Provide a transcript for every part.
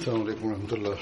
السلام عليكم ورحمة الله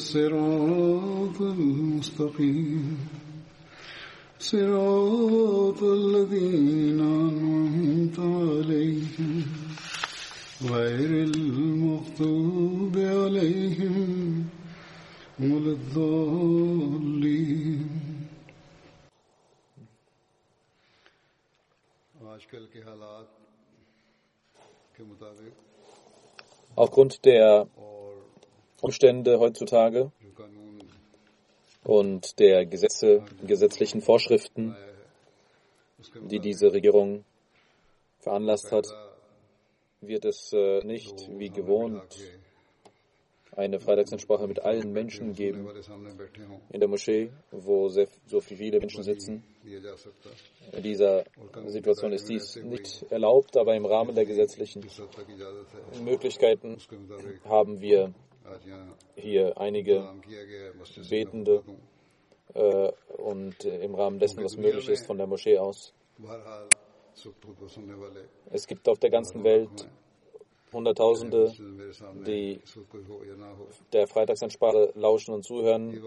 الصراط المستقيم. صراط الذين أنعمت عليهم. غير المغضوب عليهم ولا الضالين. Aufgrund der Umstände heutzutage und der Gesetze, gesetzlichen Vorschriften, die diese Regierung veranlasst hat, wird es äh, nicht wie gewohnt eine Freitagsansprache mit allen Menschen geben in der Moschee, wo sehr, so viele Menschen sitzen. In dieser Situation ist dies nicht erlaubt, aber im Rahmen der gesetzlichen Möglichkeiten haben wir hier einige Betende äh, und äh, im Rahmen dessen, was möglich ist, von der Moschee aus. Es gibt auf der ganzen Welt Hunderttausende, die der Freitagsansprache lauschen und zuhören,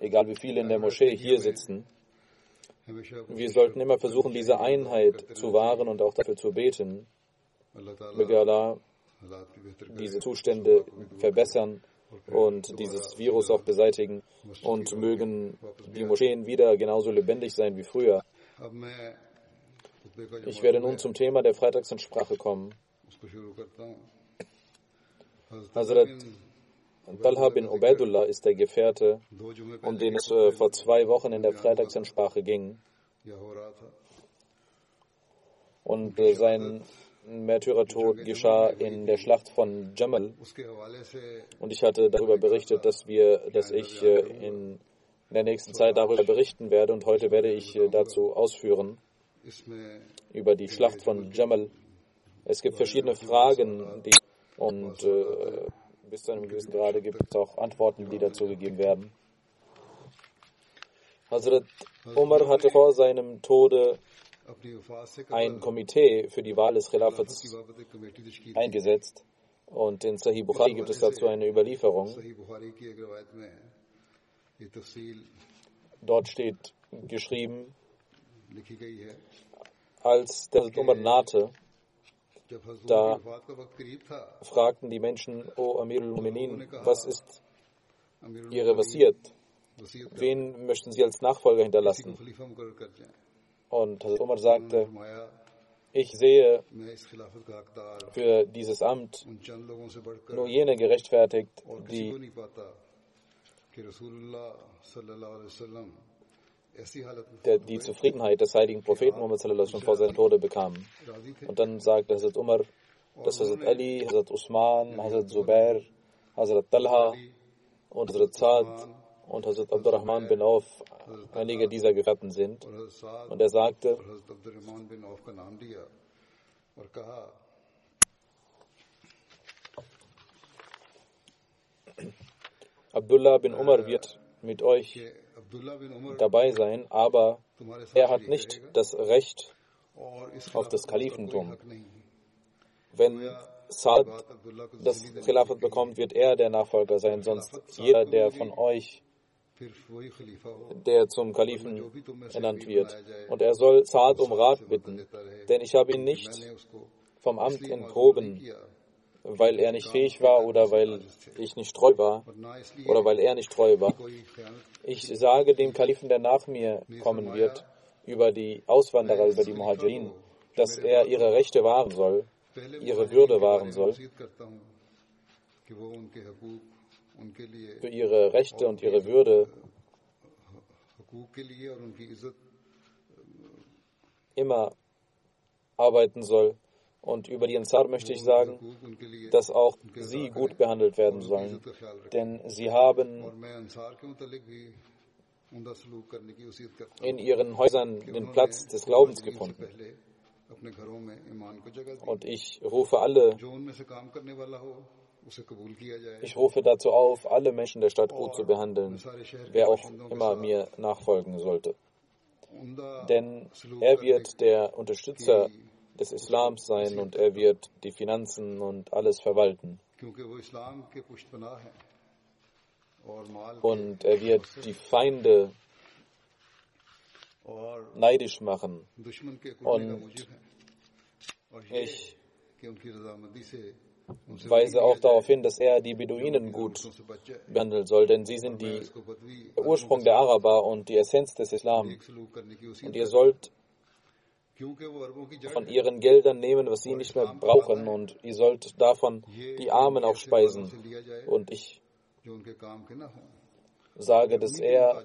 egal wie viele in der Moschee hier sitzen. Wir sollten immer versuchen, diese Einheit zu wahren und auch dafür zu beten. Möge Allah diese Zustände verbessern und dieses Virus auch beseitigen und mögen die Moscheen wieder genauso lebendig sein wie früher. Ich werde nun zum Thema der Freitagsansprache kommen. Hazrat Talha bin Ubaidullah ist der Gefährte, um den es äh, vor zwei Wochen in der Freitagsansprache ging. Und äh, sein Märtyrertod geschah in der Schlacht von Jamal. Und ich hatte darüber berichtet, dass wir, dass ich äh, in der nächsten Zeit darüber berichten werde und heute werde ich äh, dazu ausführen über die Schlacht von Jamal. Es gibt verschiedene Fragen, die und äh, äh, bis zu einem gewissen Grade gibt es auch Antworten, die dazu gegeben werden. Hazrat Umar hatte vor seinem Tode ein Komitee für die Wahl des Khilafats eingesetzt. Und in Sahih Bukhari gibt es dazu eine Überlieferung. Dort steht geschrieben, als der Umar nahte, da fragten die Menschen, O oh, Amirul Mu'minin, was ist Ihre Wasiert? Wen möchten Sie als Nachfolger hinterlassen? Und Hazrat Umar sagte, ich sehe für dieses Amt nur jene gerechtfertigt, die der die Zufriedenheit des heiligen Propheten Muhammad sallallahu schon vor seinem Tode bekam. Und dann sagte Hazrat Umar, dass Hazrat Ali, Hazrat Usman, Hazrat Zubair, Hazrat Talha und Hazrat Saad und Hazrat Abdurrahman bin Auf einige dieser Gefährten sind. Und er sagte, Abdullah bin Umar wird mit euch dabei sein, aber er hat nicht das Recht auf das Kalifentum. Wenn Saad das Khilafat bekommt, wird er der Nachfolger sein, sonst jeder, der von euch der zum Kalifen ernannt wird. Und er soll Saad um Rat bitten, denn ich habe ihn nicht vom Amt enthoben, weil er nicht fähig war oder weil ich nicht treu war oder weil er nicht treu war. Ich sage dem Kalifen, der nach mir kommen wird, über die Auswanderer, über die Muhajirin, dass er ihre Rechte wahren soll, ihre Würde wahren soll, für ihre Rechte und ihre Würde immer arbeiten soll. Und über die Ansar möchte ich sagen, dass auch sie gut behandelt werden sollen, denn sie haben in ihren Häusern den Platz des Glaubens gefunden. Und ich rufe alle, ich rufe dazu auf, alle Menschen der Stadt gut zu behandeln, wer auch immer mir nachfolgen sollte. Denn er wird der Unterstützer des Islams sein und er wird die Finanzen und alles verwalten. Und er wird die Feinde neidisch machen. Und ich weise auch darauf hin, dass er die Beduinen gut behandeln soll, denn sie sind die Ursprung der Araber und die Essenz des Islam. Und ihr sollt von ihren Geldern nehmen, was sie nicht mehr brauchen, und ihr sollt davon die Armen auch speisen. Und ich sage, dass er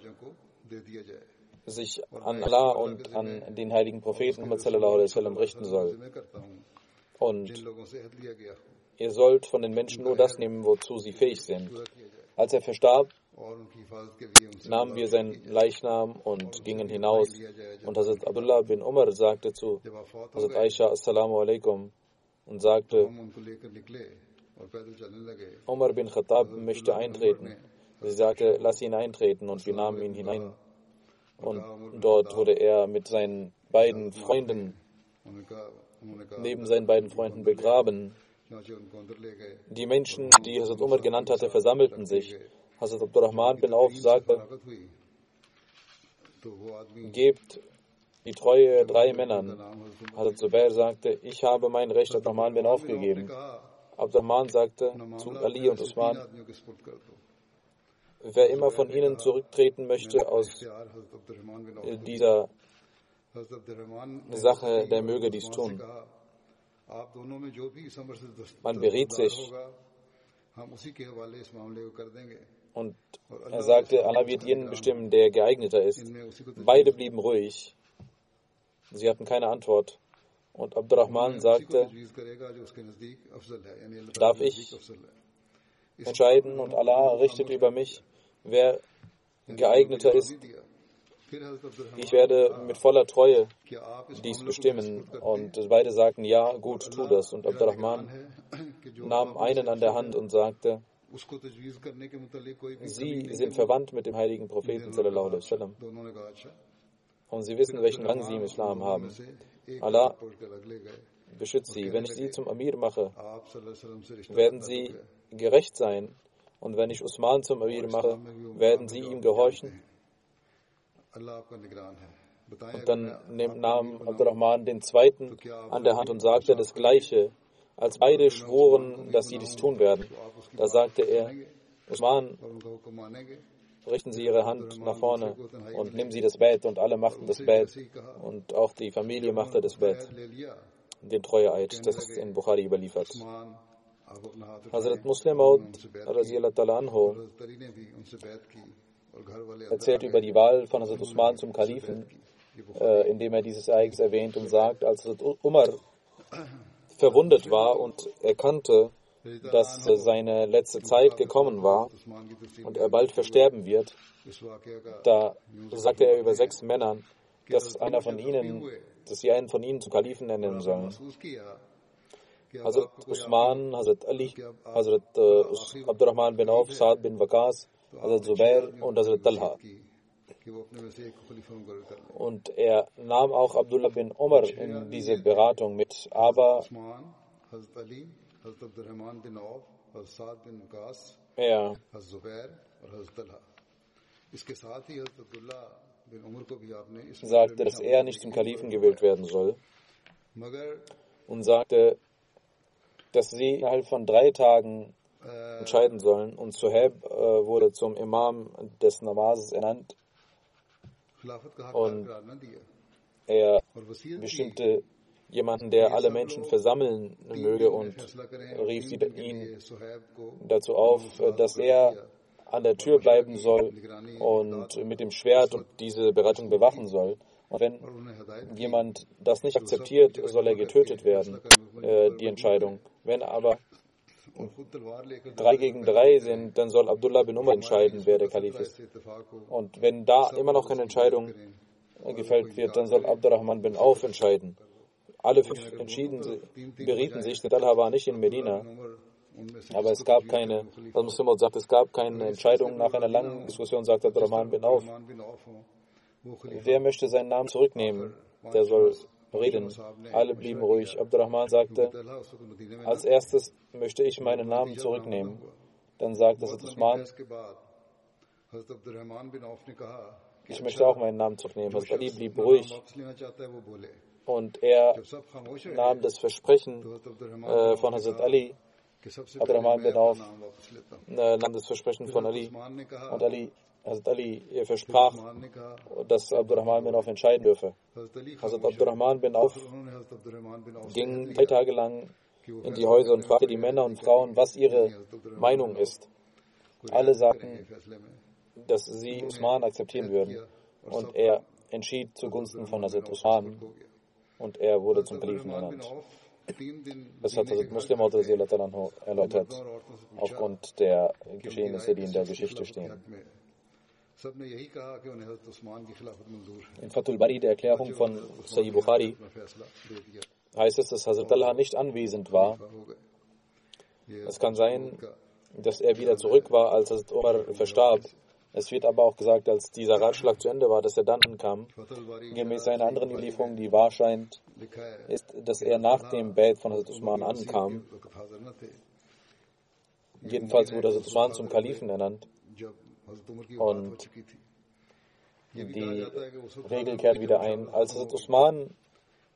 sich an Allah und an den heiligen Propheten richten soll. Und ihr sollt von den Menschen nur das nehmen, wozu sie fähig sind. Als er verstarb, nahmen wir seinen Leichnam und gingen hinaus. Und Hazrat Abdullah bin Umar sagte zu Hazrat Aisha Assalamu alaikum und sagte, Umar bin Khattab möchte eintreten. Sie sagte, lass ihn eintreten und wir nahmen ihn hinein. Und dort wurde er mit seinen beiden Freunden, neben seinen beiden Freunden begraben. Die Menschen, die Hazrat Umar genannt hatte, versammelten sich. Hazrat Abdurrahman bin Auf sagte, gebt die Treue drei Männern. Hazrat Zubair sagte, ich habe mein Recht Abdurrahman bin aufgegeben. Abdurrahman sagte zu Ali und Usman, wer immer von ihnen zurücktreten möchte aus dieser Sache, der möge dies tun. Man beriet sich und er sagte, Allah wird jenen bestimmen, der geeigneter ist. Beide blieben ruhig. Sie hatten keine Antwort. Und Abdurrahman sagte, darf ich entscheiden und Allah richtet über mich, wer geeigneter ist. Ich werde mit voller Treue dies bestimmen. Und beide sagten, ja, gut, tu das. Und Abdurrahman nahm einen an der Hand und sagte, Sie sind verwandt mit dem heiligen Propheten. Und Sie wissen, welchen Rang Sie im Islam haben. Allah beschützt Sie. Wenn ich Sie zum Amir mache, werden Sie gerecht sein. Und wenn ich Usman zum Amir mache, werden Sie ihm gehorchen. Und dann nahm Abdurrahman den zweiten an der Hand und sagte das Gleiche. Als beide schworen, dass sie dies tun werden, da sagte er, Usman, richten Sie Ihre Hand nach vorne und nehmen Sie das Bett. Und alle machten das Bett. Und auch die Familie machte das Bett. Den Treueeid, das ist in Bukhari überliefert. Hazrat Muslim Maud anhu erzählt über die Wahl von Hazrat Usman zum Kalifen, äh, indem er dieses Ereignis erwähnt und sagt, als Hazrat Umar verwundet war und erkannte, dass seine letzte Zeit gekommen war und er bald versterben wird, da sagte er über sechs Männern, dass einer von ihnen, dass sie einen von ihnen zum Kalifen nennen sollen. Hazrat Usman, Hazrat Ali, Hazrat äh, Abdurrahman bin Auf, Saad bin Waqas, Hazrat Zubair und Hazrat Talha. Und er nahm auch Abdullah bin Umar in diese Beratung mit, aber er sagte, dass er nicht zum Kalifen gewählt werden soll und sagte, dass sie innerhalb von drei Tagen entscheiden sollen. Und Suhaib äh, wurde zum Imam des Namases ernannt und er bestimmte jemanden, der alle Menschen versammeln möge und rief sie, ihn dazu auf, dass er an der Tür bleiben soll und mit dem Schwert diese Beratung bewachen soll. Und wenn jemand das nicht akzeptiert, soll er getötet werden, äh, die Entscheidung. Wenn aber drei gegen drei sind, dann soll Abdullah bin Umar entscheiden, wer der Kalif ist. Und wenn da immer noch keine Entscheidung gefällt wird, dann soll Abdurrahman bin Auf entscheiden. Alle fünf entschieden, berieten sich, Talha war nicht in Medina, aber es gab keine, was Muslim sagt, es gab keine Entscheidung. Nach einer langen Diskussion sagt Abdurrahman bin Auf, wer möchte seinen Namen zurücknehmen, der soll reden. Alle blieben ruhig. Abdurrahman sagte, als erstes möchte ich meinen Namen zurücknehmen. Dann sagte Usman, ich möchte auch meinen Namen zurücknehmen. Hazrat Ali blieb ruhig und er nahm das Versprechen äh, von Hazrat Ali. Abdurrahman bin Auf äh, nahm das Versprechen von Ali und Ali Hazrat Ali er versprach, dass Abdurrahman bin Auf entscheiden dürfe. Hazrat Abdurrahman bin Auf ging drei Tage lang in die Häuser und fragte die Männer und Frauen, was ihre Meinung ist. Alle sagten, dass sie Usman akzeptieren würden. Und er entschied zugunsten von Hazrat Usman und er wurde zum Kalifen ernannt. Das hat Hazrat Muslim erläutert, aufgrund der Geschehnisse, die in der Geschichte stehen. In Fatul Bari, der Erklärung von Sayyid Bukhari, heißt es, dass Hazrat Allah nicht anwesend war. Es kann sein, dass er wieder zurück war, als Hazrat Umar verstarb. Es wird aber auch gesagt, als dieser Ratschlag zu Ende war, dass er dann ankam. Gemäß einer anderen Überlieferung, die wahr scheint, ist, dass er nach dem Bait von Hazrat Usman ankam. Jedenfalls wurde Hazrat Usman zum Kalifen ernannt. Und die Regel kehrt wieder ein. Als Hazrat Usman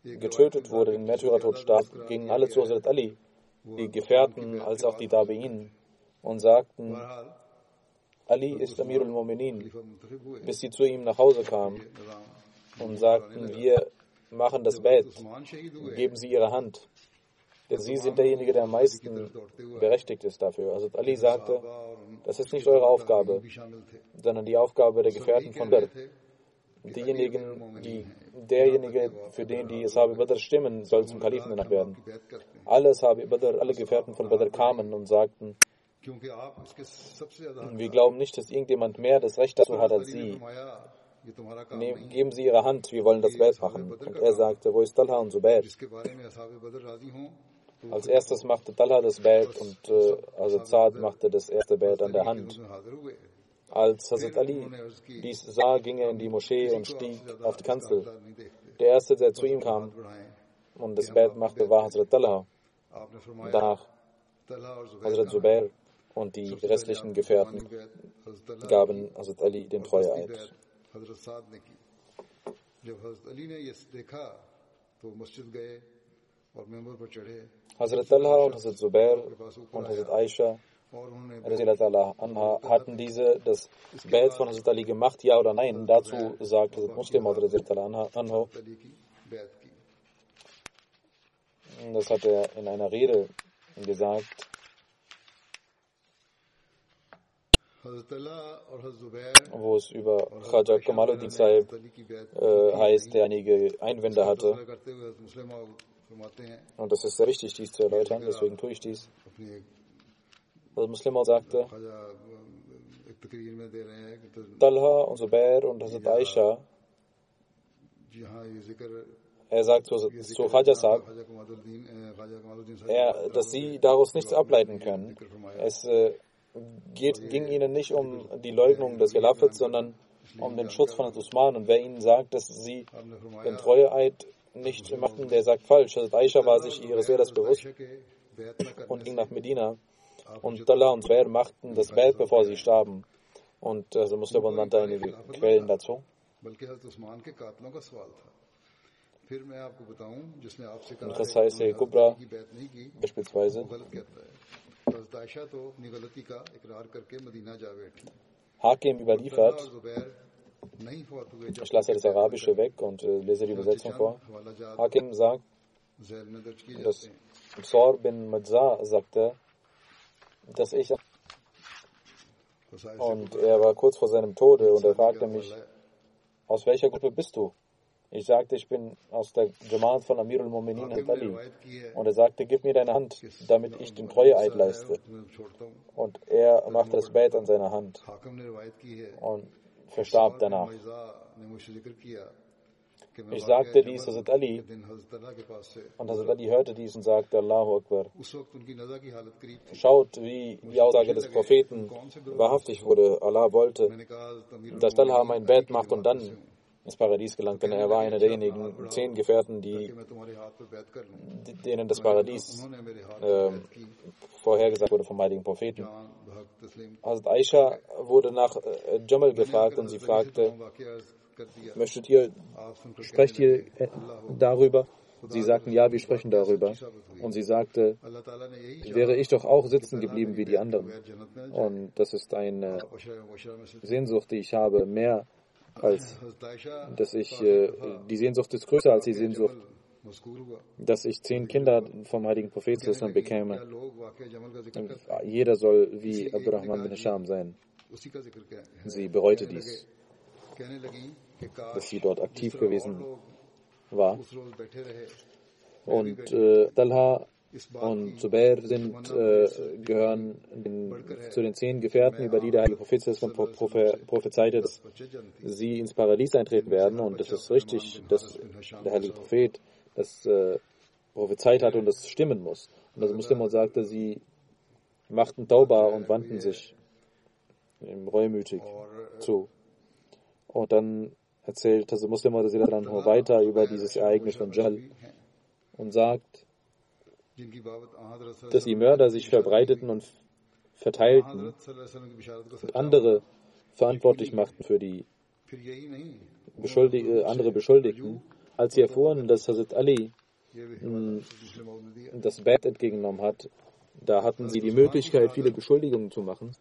getötet wurde, den Märtyrertod starb, gingen alle zu Hazrat Ali, die Gefährten als auch die Dabein, und sagten, Ali ist Amirul Mu'minin, bis sie zu ihm nach Hause kamen und sagten, wir machen das Bett, geben sie ihre Hand. Denn sie sind derjenige, der am meisten berechtigt ist dafür. Also Ali sagte, das ist nicht eure Aufgabe, sondern die Aufgabe der Gefährten von Badr. Diejenigen, die, derjenige, für den die Ashabi Badr stimmen, soll zum Kalifen danach werden. Alle Ashabi Badr, alle Gefährten von Badr kamen und sagten, wir glauben nicht, dass irgendjemand mehr das Recht dazu hat als Sie. Nehmen, geben Sie Ihre Hand, wir wollen das Bett machen. Und er sagte, wo ist Talha und Zubair? Als erstes machte Talha das Bett und äh, also Zad machte das erste Bett an der Hand. Als Hazrat Ali dies sah, ging er in die Moschee und stieg auf die Kanzel. Der erste, der zu ihm kam und das Bett machte, war Hazrat Talha. Danach Hazrat Zubair und die restlichen Gefährten gaben Hazrat Ali den Treueeid. Hazrat Talha und Hazrat Zubair und Hazrat Aisha hatten diese das Bett von Hazrat Ali gemacht, ja oder nein? Dazu sagt Hazrat Muslim Anha, das hat er in einer Rede gesagt, wo es über Khaja Kamaluddin Saib äh, heißt, der einige Einwände hatte. Und das ist sehr wichtig, dies zu erläutern, deswegen tue ich dies. Also Muslim auch sagte, Talha und Zubair und Hazrat Aisha, er sagt zu, zu Khaja er, dass sie daraus nichts ableiten können. Es äh, geht, ging ihnen nicht um die Leugnung des Khilafats, sondern um den Schutz von Usman. Und wer ihnen sagt, dass sie den Treueeid nicht machten, der sagt falsch. Also Aisha war sich ihres Wertes bewusst und ging nach Medina. Und Tallah und Zubair machten das Bett, bevor sie starben. Und also Muslim nannte einige Quellen dazu. Und das heißt, Kubra beispielsweise Hakim überliefert, ich lasse das Arabische weg und äh, lese die Übersetzung vor. Hakim sagt, dass Sor bin Madza sagte, dass ich und er war kurz vor seinem Tode und er fragte mich, aus welcher Gruppe bist du? Ich sagte, ich bin aus der Jamaat von Amirul Mu'minin und Ali. Und er sagte, gib mir deine Hand, damit ich den Treueeid leiste. Und er machte das Bett an seiner Hand und verstarb danach. Ich sagte dies Hazrat Ali und Hazrat Ali hörte dies und sagte Allahu Akbar. Schaut, wie die Aussage des Propheten wahrhaftig wurde. Allah wollte, dass Talha mein Bett macht und dann ins Paradies gelangt, denn er war einer derjenigen zehn Gefährten, die, denen das Paradies äh, vorhergesagt wurde vom heiligen Propheten. Hazrat Aisha wurde nach äh, Jamal gefragt und sie fragte, möchtet ihr, sprecht ihr äh, darüber? Sie sagten, ja, wir sprechen darüber. Und sie sagte, wäre ich doch auch sitzen geblieben wie die anderen. Und das ist eine Sehnsucht, die ich habe, mehr als dass ich, äh, die Sehnsucht ist größer als die Sehnsucht, dass ich zehn Kinder vom heiligen Propheten bekäme. Jeder soll wie Abdurrahman bin Hisham sein. Sie bereute dies, dass sie dort aktiv gewesen war. Und äh, Talha und Zubair sind, äh, gehören den, zu den zehn Gefährten, über die der Heilige Prophet prophezeite, dass sie ins Paradies eintreten werden. Und es ist richtig, dass der Heilige Prophet das äh, prophezeit hat und das stimmen muss. Und das Muslim sagte, sie machten Tauba und wandten sich reumütig zu. Und dann erzählt also Muslim dann weiter über dieses Ereignis von Jal und sagt, dass die Mörder sich verbreiteten und verteilten und andere verantwortlich machten für die Beschuldig äh, andere Beschuldigten. Als sie erfuhren, dass Hazrat Ali hm, das Bett entgegengenommen hat, da hatten sie die Möglichkeit, viele Beschuldigungen zu machen.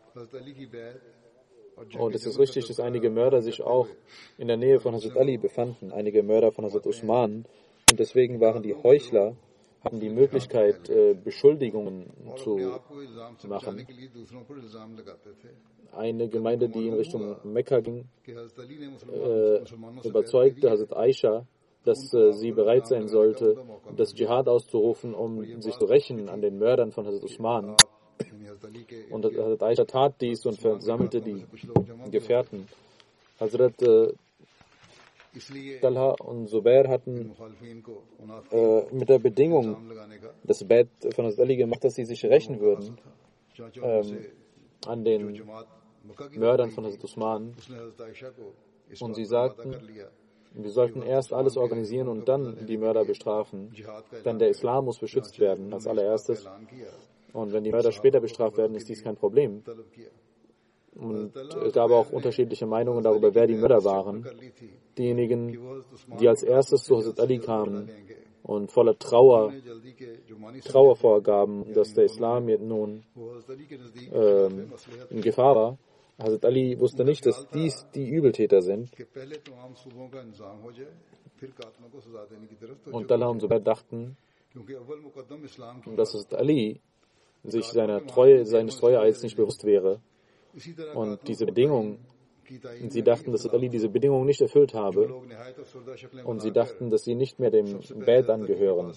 Und es ist richtig, dass einige Mörder sich auch in der Nähe von Hazrat Ali befanden, einige Mörder von Hazrat Usman. Und deswegen waren die Heuchler hatten die Möglichkeit, äh, Beschuldigungen zu machen. Eine Gemeinde, die in Richtung Mekka ging, äh, überzeugte Hazrat Aisha, dass äh, sie bereit sein sollte, das Dschihad auszurufen, um sich zu rächen an den Mördern von Hazrat Usman. Und Hazrat Aisha tat dies und versammelte die Gefährten. Hazrat Talha und Zubair hatten äh, mit der Bedingung das Bett von Hazrat Ali gemacht, dass sie sich rächen würden ähm, an den Mördern von Hazrat Usman. Und sie sagten, wir sollten erst alles organisieren und dann die Mörder bestrafen. Denn der Islam muss beschützt werden als allererstes. Und wenn die Mörder später bestraft werden, ist dies kein Problem. Und es gab auch unterschiedliche Meinungen darüber, wer die Mörder waren. Diejenigen, die als erstes zu Hazrat Ali kamen und voller Trauer, Trauer vorgaben, dass der Islam jetzt nun ähm, in Gefahr war. Hazrat Ali wusste nicht, dass dies die Übeltäter sind. Und Talha und Zubair dachten, dass Hazrat Ali sich seiner Treue, seines Treueeids nicht bewusst wäre und diese Bedingung, sie dachten, dass Ali diese Bedingung nicht erfüllt habe und sie dachten, dass sie nicht mehr dem Bad angehören.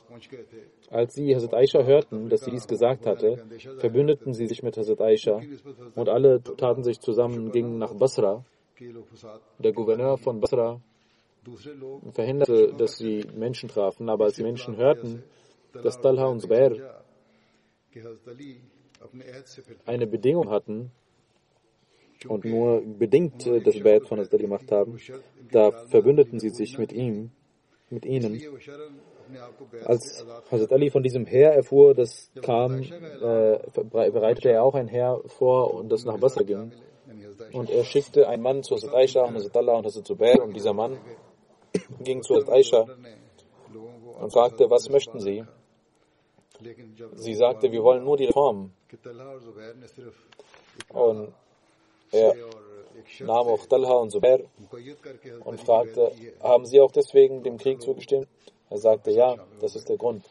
Als sie Hazrat Aisha hörten, dass sie dies gesagt hatte, verbündeten sie sich mit Hazrat Aisha und alle taten sich zusammen und gingen nach Basra. Der Gouverneur von Basra verhinderte, dass sie Menschen trafen, aber als die Menschen hörten, dass Talha und Zubair eine Bedingung hatten, und nur bedingt äh, das Bad von Hazrat gemacht haben, da verbündeten sie sich mit ihm, mit ihnen. Als Hazrat Ali von diesem Heer erfuhr, das kam, äh, bereitete er auch ein Heer vor und das nach Basra ging. Und er schickte einen Mann zu Hazrat Aisha und Hazrat Allah und Hazrat Zubair und dieser Mann ging zu Hazrat Aisha und fragte, was möchten Sie? Sie sagte, wir wollen nur die Reform. Und er nahm auch Talha und Zubair und fragte, haben Sie auch deswegen dem Krieg zugestimmt? Er sagte, ja, das ist der Grund.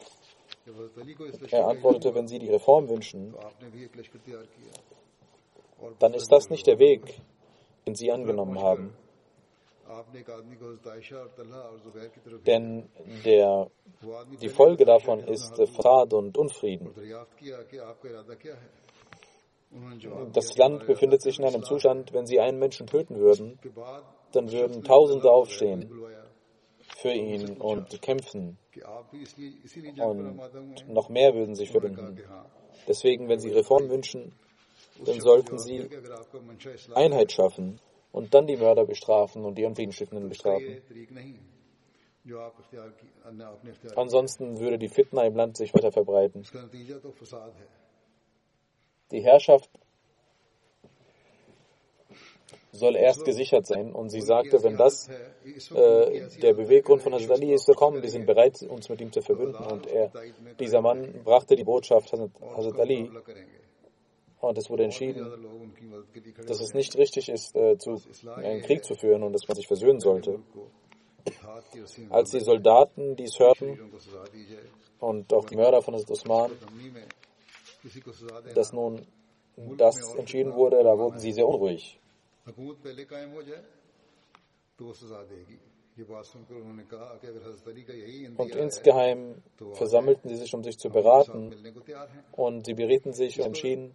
Er antwortete, wenn Sie die Reform wünschen, dann ist das nicht der Weg, den Sie angenommen haben. Denn der, die Folge davon ist Verrat und Unfrieden. Das Land befindet sich in einem Zustand, wenn sie einen Menschen töten würden, dann würden Tausende aufstehen für ihn und kämpfen. Und noch mehr würden sich verbinden. Deswegen, wenn sie Reform wünschen, dann sollten sie Einheit schaffen und dann die Mörder bestrafen und die Unfriedenstiftenden bestrafen. Ansonsten würde die Fitna im Land sich weiter verbreiten. Die Herrschaft soll erst gesichert sein. Und sie sagte, wenn das äh, der Beweggrund von Hazrat Ali ist, so kommen, wir sind bereit, uns mit ihm zu verbünden. Und er, dieser Mann brachte die Botschaft Hazrat Ali. Und es wurde entschieden, dass es nicht richtig ist, äh, zu, einen Krieg zu führen und dass man sich versöhnen sollte. Als die Soldaten dies hörten und auch die Mörder von Hazrat Osman, dass nun das entschieden wurde, da wurden sie sehr unruhig. Und insgeheim versammelten sie sich, um sich zu beraten. Und sie berieten sich und entschieden,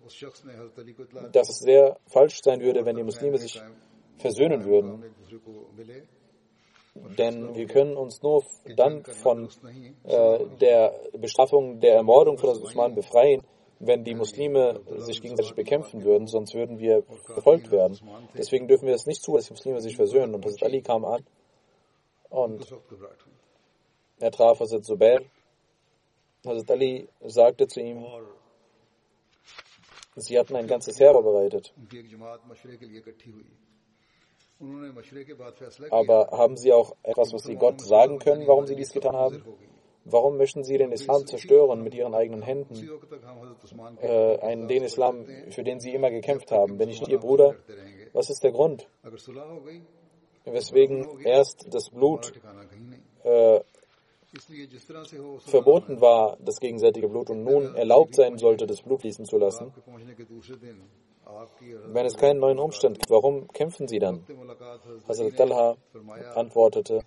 dass es sehr falsch sein würde, wenn die Muslime sich versöhnen würden. Denn wir können uns nur dann von äh, der Bestrafung der Ermordung von Osman befreien, wenn die Muslime sich gegenseitig bekämpfen würden, sonst würden wir verfolgt werden. Deswegen dürfen wir es nicht zu, dass die Muslime sich versöhnen. Und Hazrat Ali kam an und er traf Hazrat Zubair. Hazrat Ali sagte zu ihm, sie hatten ein ganzes Heer vorbereitet. Aber haben sie auch etwas, was sie Gott sagen können, warum sie dies getan haben? Warum möchten Sie den Islam zerstören mit Ihren eigenen Händen? Äh, einen, den Islam, für den Sie immer gekämpft haben. Bin ich nicht Ihr Bruder? Was ist der Grund? Weswegen erst das Blut äh, verboten war, das gegenseitige Blut, und nun erlaubt sein sollte, das Blut fließen zu lassen. Wenn es keinen neuen Umstand gibt, warum kämpfen Sie dann? Hazrat Talha antwortete,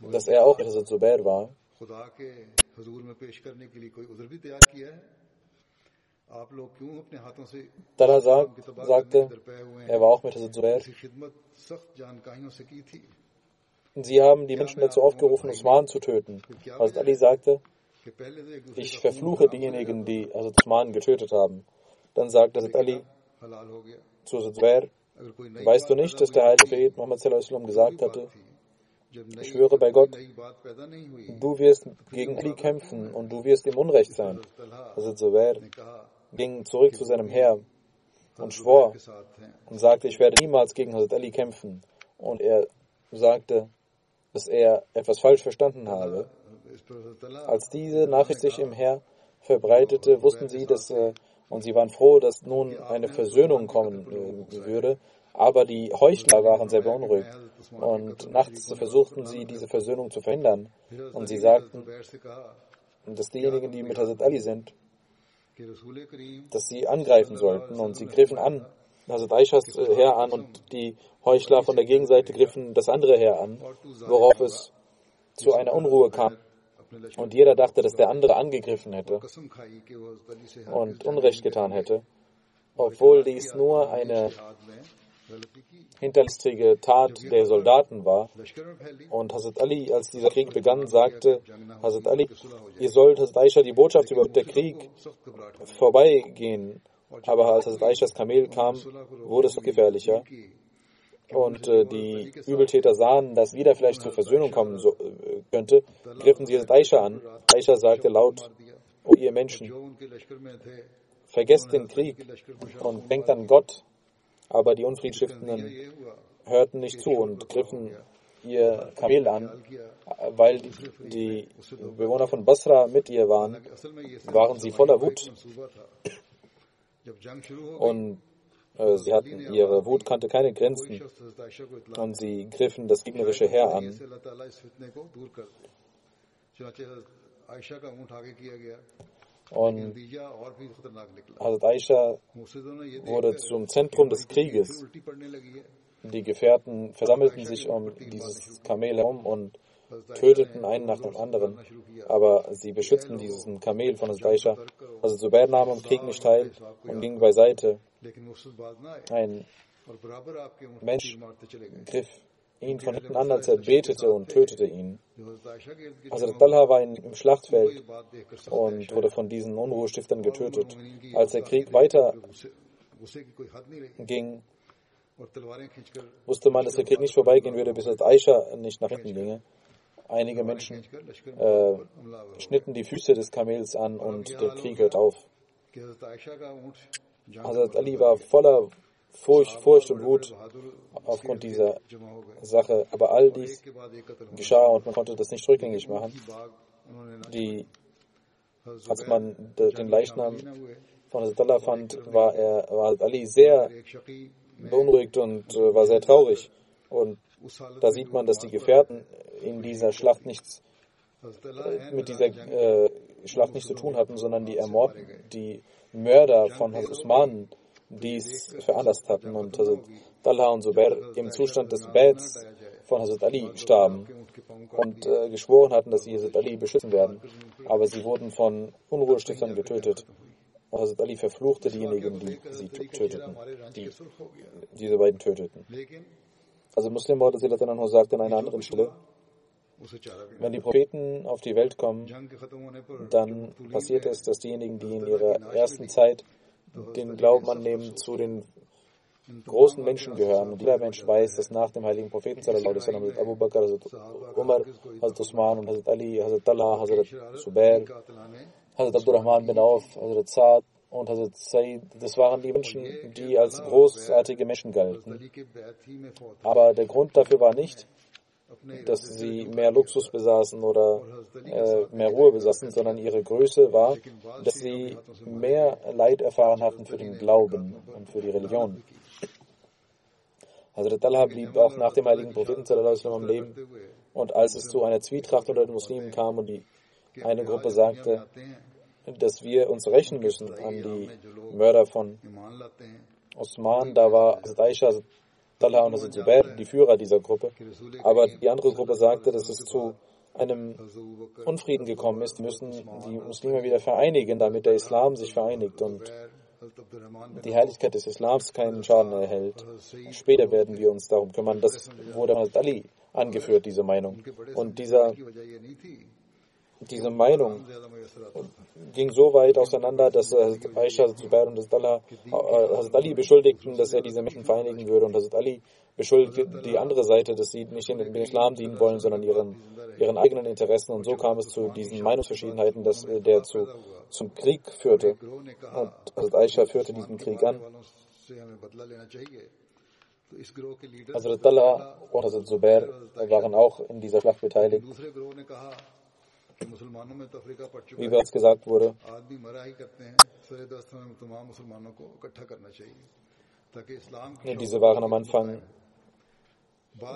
dass er auch Hazrat Zubair war. Sagt, sagte, er war auch mit Hazrat Zubair. Sie haben die Menschen dazu aufgerufen, Usman zu töten. Hazrat Ali sagte, ich verfluche diejenigen, die Hazrat Usman getötet haben. Dann sagte Hazrat Ali zu Hazrat Zubair, weißt du nicht, dass der heilige Prophet Muhammad gesagt hatte, ich schwöre bei Gott, du wirst gegen Ali kämpfen und du wirst im Unrecht sein. Hazrat Zubair ging zurück zu seinem Herr und schwor und sagte, ich werde niemals gegen Hazrat Ali kämpfen. Und er sagte, dass er etwas falsch verstanden habe. Als diese Nachricht sich im Herr verbreitete, wussten sie, dass, äh, und sie waren froh, dass nun eine Versöhnung kommen äh, würde. Aber die Heuchler waren sehr beunruhigt. Und nachts versuchten sie, diese Versöhnung zu verhindern. Und sie sagten, dass diejenigen, die mit Hazrat Ali sind, dass sie angreifen sollten. Und sie griffen an, Hazrat Aishas äh, Heer an und die Heuchler von der Gegenseite griffen das andere Heer an, worauf es zu einer Unruhe kam. Und jeder dachte, dass der andere angegriffen hätte und Unrecht getan hätte, obwohl dies nur eine hinterlistige Tat der Soldaten war. Und Hazrat Ali, als dieser Krieg begann, sagte Hazrat Ali, ihr sollt Hazrat Aisha die Botschaft über der Krieg vorbeigehen. Aber als Hazrat Aishas Kamel kam, wurde es gefährlicher. Und äh, die Übeltäter sahen, dass wieder vielleicht zur Versöhnung kommen so, äh, könnte, griffen sie Hazrat Aisha an. Aisha sagte laut, O ihr Menschen, vergesst den Krieg und denkt an Gott. Aber die Unfriedstiftenden hörten nicht zu und griffen ihr Kamel an, weil die Bewohner von Basra mit ihr waren, waren sie voller Wut. Und sie hatten, ihre Wut kannte keine Grenzen und sie griffen das gegnerische Heer an. Und Hazrat Aisha wurde zum Zentrum des Krieges. Die Gefährten versammelten sich um dieses Kamel herum und töteten einen nach dem anderen. Aber sie beschützten diesen Kamel von Hazrat Aisha. Also Zubair nahm am Krieg nicht teil und ging beiseite. Ein Mensch griff ihn von hinten an, als er betete und tötete ihn. Also Talha war im Schlachtfeld und wurde von diesen Unruhestiftern getötet. Als der Krieg weiter ging, wusste man, dass der Krieg nicht vorbeigehen würde, bis Aisha nicht nach hinten ginge. Einige Menschen äh, schnitten die Füße des Kamels an und der Krieg hört auf. Hazrat Ali war voller Furcht, Furcht und Wut aufgrund dieser Sache. Aber all dies geschah und man konnte das nicht rückgängig machen. Die, als man den Leichnam von Hazrat Allah fand, war, er, war Ali sehr beunruhigt und äh, war sehr traurig. Und da sieht man, dass die Gefährten in dieser Schlacht nichts äh, mit dieser äh, Schlacht nichts zu tun hatten, sondern die Ermorden, die Mörder von Usman dies veranlasst hatten und Hazrat Talha und Zubair im Zustand des Bets von Hazrat Ali starben und äh, geschworen hatten, dass sie Hazrat Ali beschützen werden. Aber sie wurden von Unruhestiftern getötet. Und Hazrat Ali verfluchte diejenigen, die sie töteten, die diese beiden töteten. Also Muslim Maud sagt an einer anderen Stelle, wenn die Propheten auf die Welt kommen, dann passiert es, dass diejenigen, die in ihrer ersten Zeit den Glauben annehmen, zu den großen Menschen gehören. Und jeder Mensch weiß, dass nach dem heiligen Propheten Hazrat Abu Bakr, Hazrat Umar, Hazrat Usman und Hazrat Ali, Hazrat Talha, Hazrat Zubair, Hazrat Abdurrahman bin Auf, Hazrat Saad und Hazrat Said, das waren die Menschen, die als großartige Menschen galten. Aber der Grund dafür war nicht, dass sie mehr Luxus besaßen oder äh, mehr Ruhe besaßen, sondern ihre Größe war, dass sie mehr Leid erfahren hatten für den Glauben und für die Religion. Hazrat Talha blieb auch nach dem heiligen Propheten am Leben. Und als es zu einer Zwietracht unter den Muslimen kam und die eine Gruppe sagte, dass wir uns rächen müssen an die Mörder von Osman, da war Hazrat Aisha, Talha und Zubair die Führer dieser Gruppe. Aber die andere Gruppe sagte, dass es zu einem Unfrieden gekommen ist, müssen die Muslime wieder vereinigen, damit der Islam sich vereinigt und die Heiligkeit des Islams keinen Schaden erhält. Später werden wir uns darum kümmern. Das wurde Hazrat Ali angeführt, diese Meinung. Und dieser diese Meinung ging so weit auseinander, dass Aisha, Zubair und Hazrat äh, Ali beschuldigten, dass er diese Menschen vereinigen würde. Und Hazrat Ali beschuldigte die andere Seite, dass sie nicht in den Islam dienen wollen, sondern ihren, ihren eigenen Interessen. Und so kam es zu diesen Meinungsverschiedenheiten, dass, äh, der zu, zum Krieg führte. Und Hazrat Aisha führte diesen Krieg an. Hazrat Talha und Hazrat Zubair waren auch in dieser Schlacht beteiligt. Wie bereits gesagt wurde, ja, diese waren am Anfang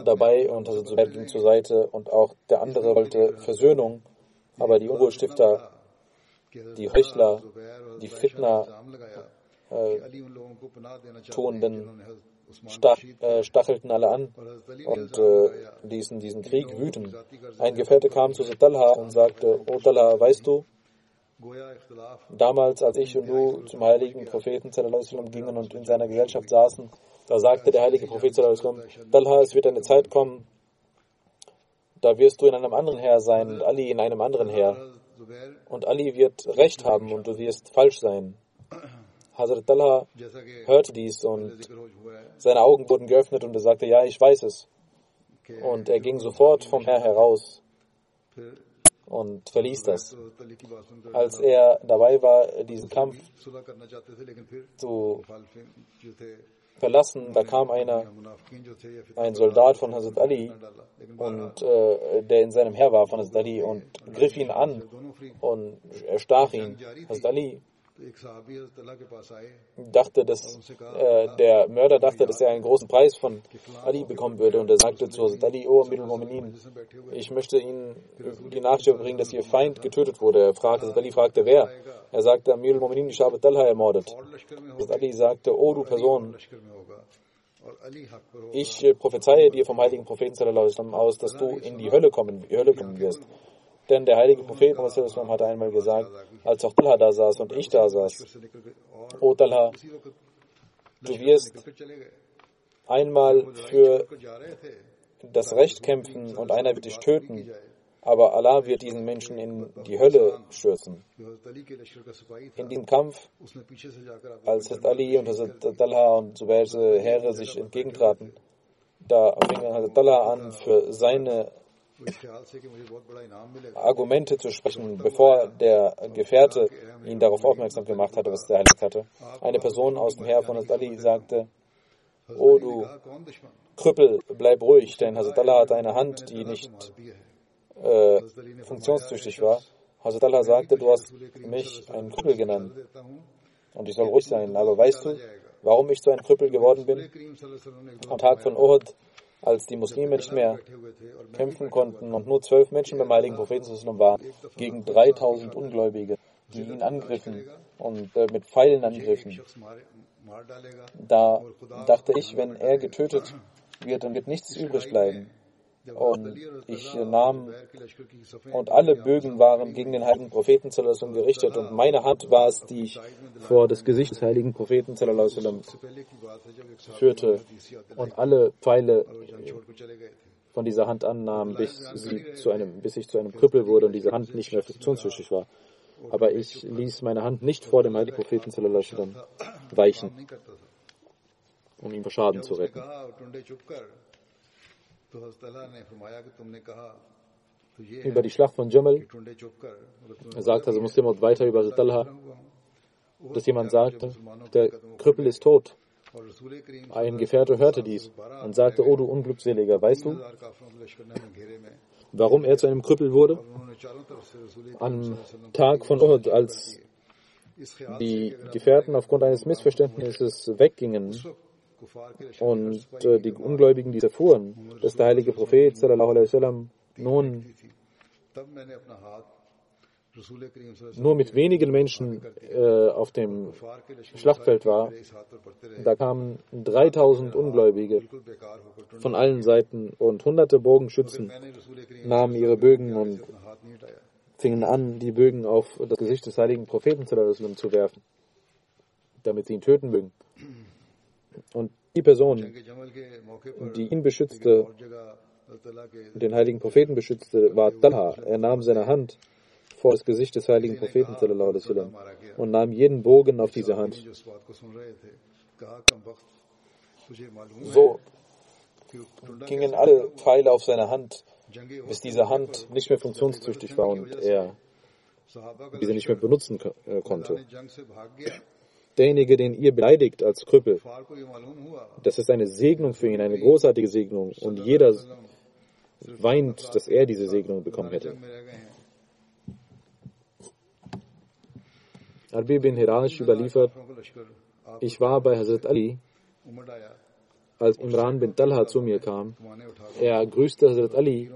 dabei und also Zubair ging zur Seite und auch der andere wollte Versöhnung, aber die Unruhestifter, die Heuchler, die Fitner äh, tuenden stach, äh, stachelten alle an und äh, ließen diesen Krieg wüten. Ein Gefährte kam zu Talha und sagte, O Talha, weißt du, damals, als ich und du zum heiligen Propheten gingen und in seiner Gesellschaft saßen, da sagte der heilige Prophet Talha, es wird eine Zeit kommen, da wirst du in einem anderen Herr sein und Ali in einem anderen Herr. Und Ali wird Recht haben und du wirst falsch sein. Hazrat Talha hörte dies und seine Augen wurden geöffnet und er sagte, ja, ich weiß es. Und er ging sofort vom Herr heraus und verließ das. Als er dabei war, diesen Kampf zu verlassen, da kam einer, ein Soldat von Hazrat Ali, und, äh, der in seinem Heer war von Hazrat Ali, und griff ihn an und erstach ihn. Hazrat Ali dachte, dass äh, der Mörder dachte, dass er einen großen Preis von Ali bekommen würde und er sagte zu Ali, oh Amir al ich möchte Ihnen die Nachricht bringen, dass Ihr Feind getötet wurde. Er fragte, Ali fragte, wer? Er sagte, Amir al-Mu'minin, ich habe Talha ermordet. Hazrat Ali sagte, oh du Person, ich äh, prophezeie dir vom heiligen Propheten aus, dass du in die Hölle kommen, die Hölle kommen wirst. Denn der heilige Prophet hat einmal gesagt, als auch Talha da saß und ich da saß, O Talha, du wirst einmal für das Recht kämpfen und einer wird dich töten, aber Allah wird diesen Menschen in die Hölle stürzen. In diesem Kampf, als Hazrat Ali und Hazrat Talha und Zubair's Heere sich entgegentraten, da fing Hazrat Talha an, für seine Argumente zu sprechen, bevor der Gefährte ihn darauf aufmerksam gemacht hatte, was er erlebt hatte. Eine Person aus dem Heer von Hazrat Ali sagte, O du Krüppel, bleib ruhig, denn Hazrat Allah hat eine Hand, die nicht äh, funktionstüchtig war. Hazrat sagte, du hast mich einen Krüppel genannt und ich soll ruhig sein. Aber weißt du, warum ich zu einem Krüppel geworden bin? Am Tag von Uhud als die Muslime nicht mehr kämpfen konnten und nur zwölf Menschen beim heiligen Propheten waren, gegen 3000 Ungläubige, die ihn angriffen und äh, mit Pfeilen angriffen. Da dachte ich, wenn er getötet wird, dann wird nichts übrig bleiben. Und ich nahm, und alle Bögen waren gegen den heiligen Propheten gerichtet, und meine Hand war es, die ich vor das Gesicht des heiligen Propheten führte, und alle Pfeile von dieser Hand annahm, bis, sie zu einem, bis ich zu einem Krüppel wurde und diese Hand nicht mehr funktionstüchtig war. Aber ich ließ meine Hand nicht vor dem heiligen Propheten weichen, um ihm vor Schaden zu retten. Über die Schlacht von Jamal sagt also Muslim weiter über Talha, dass jemand sagte, der Krüppel ist tot. Ein Gefährte hörte dies und sagte, oh du Unglückseliger, weißt du, warum er zu einem Krüppel wurde? Am Tag von Uhud, als die Gefährten aufgrund eines Missverständnisses weggingen, und äh, die Ungläubigen, die erfuhren, dass der heilige Prophet sallallahu alaihi wasallam nun nur mit wenigen Menschen äh, auf dem Schlachtfeld war, da kamen 3000 Ungläubige von allen Seiten und hunderte Bogenschützen nahmen ihre Bögen und fingen an, die Bögen auf das Gesicht des heiligen Propheten zu werfen, damit sie ihn töten mögen. Und die Person, die ihn beschützte, den heiligen Propheten beschützte, war Talha. Er nahm seine Hand vor das Gesicht des heiligen Propheten und nahm jeden Bogen auf diese Hand. So gingen alle Pfeile auf seine Hand, bis diese Hand nicht mehr funktionstüchtig war und er diese nicht mehr benutzen äh, konnte derjenige, den ihr beleidigt als Krüppel, das ist eine Segnung für ihn, eine großartige Segnung. Und jeder weint, dass er diese Segnung bekommen hätte. Arbi bin Hirash überliefert, ich war bei Hazrat Ali, als Imran bin Talha zu mir kam. Er grüßte Hazrat Ali.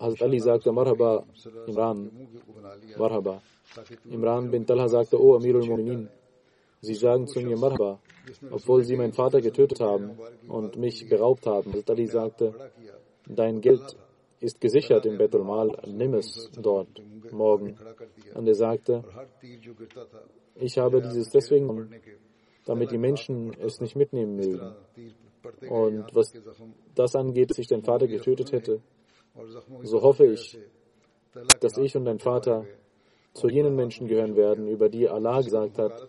Hazrat Ali sagte, Marhaba, Imran, Marhaba. Imran bin Talha sagte, O Amirul Mu'minin, Sie sagen zu mir Marhaba, obwohl sie meinen Vater getötet haben und mich beraubt haben. Ali sagte, dein Geld ist gesichert im Betul Mal, nimm es dort morgen. Und er sagte, ich habe dieses deswegen, damit die Menschen es nicht mitnehmen mögen. Und was das angeht, dass ich deinen Vater getötet hätte, so hoffe ich, dass ich und dein Vater zu jenen Menschen gehören werden, über die Allah gesagt hat,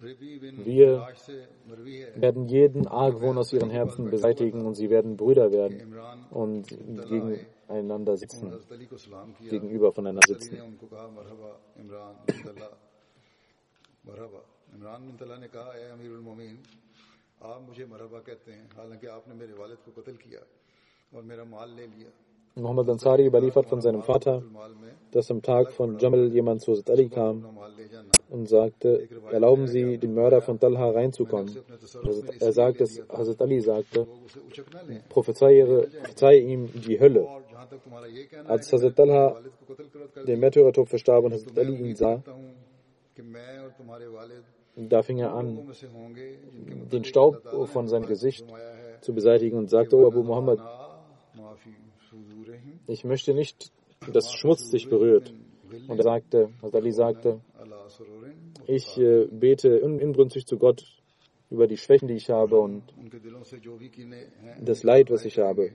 Wir werden jeden Argwohn aus ihren Herzen beseitigen und sie werden Brüder werden und gegeneinander sitzen, gegenüber voneinander sitzen. Imran बिन तला ने कहा है अमीर उलमोमीन आप मुझे मरहबा कहते हैं हालांकि आपने मेरे वालिद को कत्ल किया और मेरा माल ले लिया Muhammad Ansari überliefert von seinem Vater, dass am Tag von Jamal jemand zu Hazrat Ali kam und sagte, erlauben Sie dem Mörder von Talha reinzukommen. Er sagt, dass Hazrat Ali sagte, prophezeie, ihm die Hölle. Als Hazrat Talha den Märtyrertod verstarb und Hazrat Ali ihn sah, da fing er an, den Staub von seinem Gesicht zu beseitigen und sagte, oh Abu Muhammad, ich möchte nicht, dass Schmutz dich berührt. Und er sagte, Ali sagte, ich äh, bete inbrünstig zu Gott über die Schwächen, die ich habe und das Leid, was ich habe.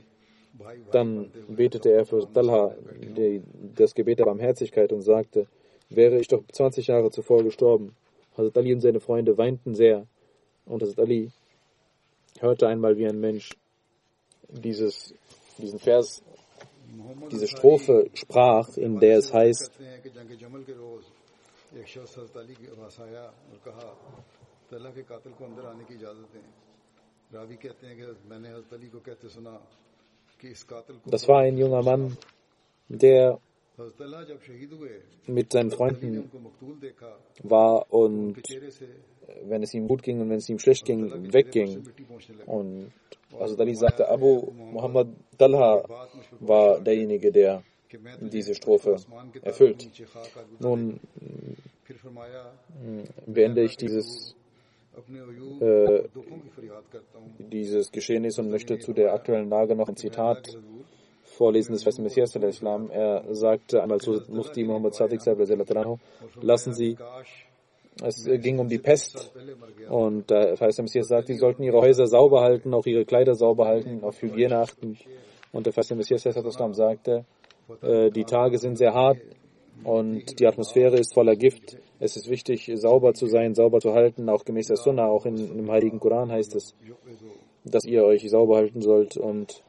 Dann betete er für Talha die, das Gebet der Barmherzigkeit und sagte, wäre ich doch 20 Jahre zuvor gestorben. Hazrat Ali und seine Freunde weinten sehr. Und Hazrat Ali hörte einmal wie ein Mensch dieses, diesen Vers diese Strophe sprach, in der es heißt, das war ein junger Mann, der mit seinen Freunden war und wenn es ihm gut ging und wenn es ihm schlecht ging, wegging. Und also Dali sagte, Abu Muhammad Dalha war derjenige, der diese Strophe erfüllt. Nun beende ich dieses, äh, dieses Geschehnis und möchte zu der aktuellen Lage noch ein Zitat vorlesen des festen Messias Islam. Er sagte einmal zu Mufti Muhammad Sadiq lassen Sie es ging um die Pest und der Verheißer Messias sagt, sie sollten ihre Häuser sauber halten, auch ihre Kleider sauber halten, auf Hygiene achten. Und der Verheißer Messias sagte, äh, die Tage sind sehr hart und die Atmosphäre ist voller Gift. Es ist wichtig, sauber zu sein, sauber zu halten, auch gemäß der Sunna, auch in, im Heiligen Koran heißt es, dass ihr euch sauber halten sollt und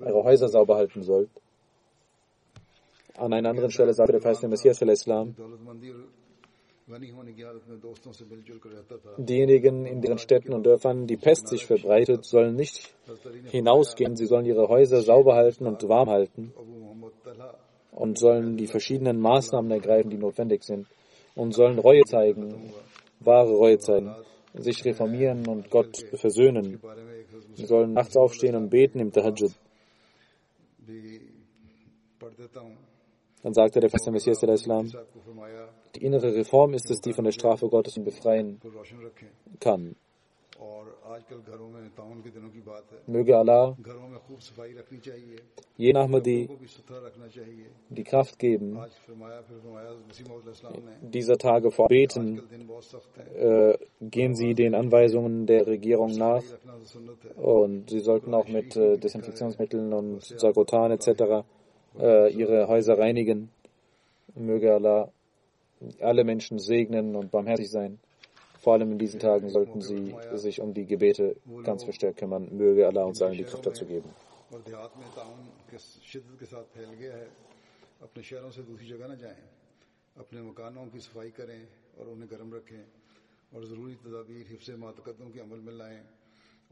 eure Häuser sauber halten sollt. An einer anderen Stelle sagte der Verheißer Messias Islam, Diejenigen in deren Städten und Dörfern die Pest sich verbreitet, sollen nicht hinausgehen. Sie sollen ihre Häuser sauber halten und warm halten und sollen die verschiedenen Maßnahmen ergreifen, die notwendig sind und sollen Reue zeigen, wahre Reue zeigen, sich reformieren und Gott versöhnen. Sie sollen nachts aufstehen und beten im Tahajjud. Dann sagte der Feste Messias der Islam, die innere Reform ist es, die von der Strafe Gottes befreien kann. Möge Allah je Ahmadi die Kraft geben, dieser Tage vor Beten äh, gehen Sie den Anweisungen der Regierung nach und Sie sollten auch mit äh, Desinfektionsmitteln und Sagotan etc. Äh, Ihre Häuser reinigen. Möge Allah alle Menschen segnen und barmherzig sein. Vor allem in diesen Tagen sollten sie sich um die Gebete ganz verstärkt kümmern. Möge Allah uns allen die Kraft dazu geben. अपने मकानों की सफाई करें और उन्हें गर्म रखें और ज़रूरी तदाबीर हिफ्स मातकदों के अमल में लाएं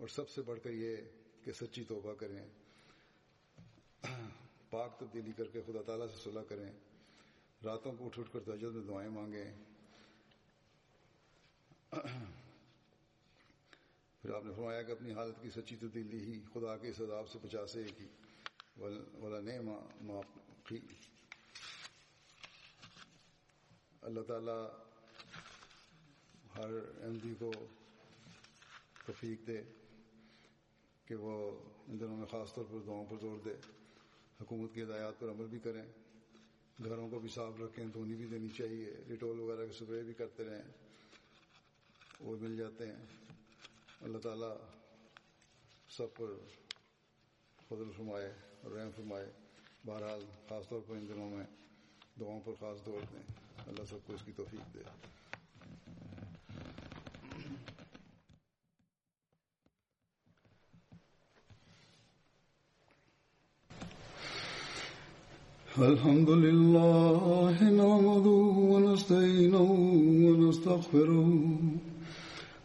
और सबसे बढ़कर ये कि सच्ची तोबा करें पाक तब्दीली करके खुदा ताला से सुलह करें रातों को उठ उठ कर तजद में दुआएं मांगे پھر آپ نے فرمایا کہ اپنی حالت کی سچی تبدیلی ہی خدا کے اس عذاب سے پچاسے کی والا نے معافی اللہ تعالیٰ ہر احمدی کو توفیق دے کہ وہ ان دنوں میں خاص طور پر دعاؤں پر زور دے۔ حکومت کی ہدایات پر عمل بھی کریں۔ گھروں کو بھی صاف رکھیں، دھونی بھی دینی چاہیے۔ ڈیٹول وغیرہ کی سپرے بھی کرتے رہیں۔ وہ مل جاتے ہیں۔ اللہ تعالیٰ سب پر فضل فرمائے اور رحم فرمائے۔ بہرحال خاص طور پر ان دنوں میں دعاؤں پر خاص طور دیں اللہ سب کو اس کی توفیق دے۔ الحمد للہ نعمده ونستعينه ونستغفره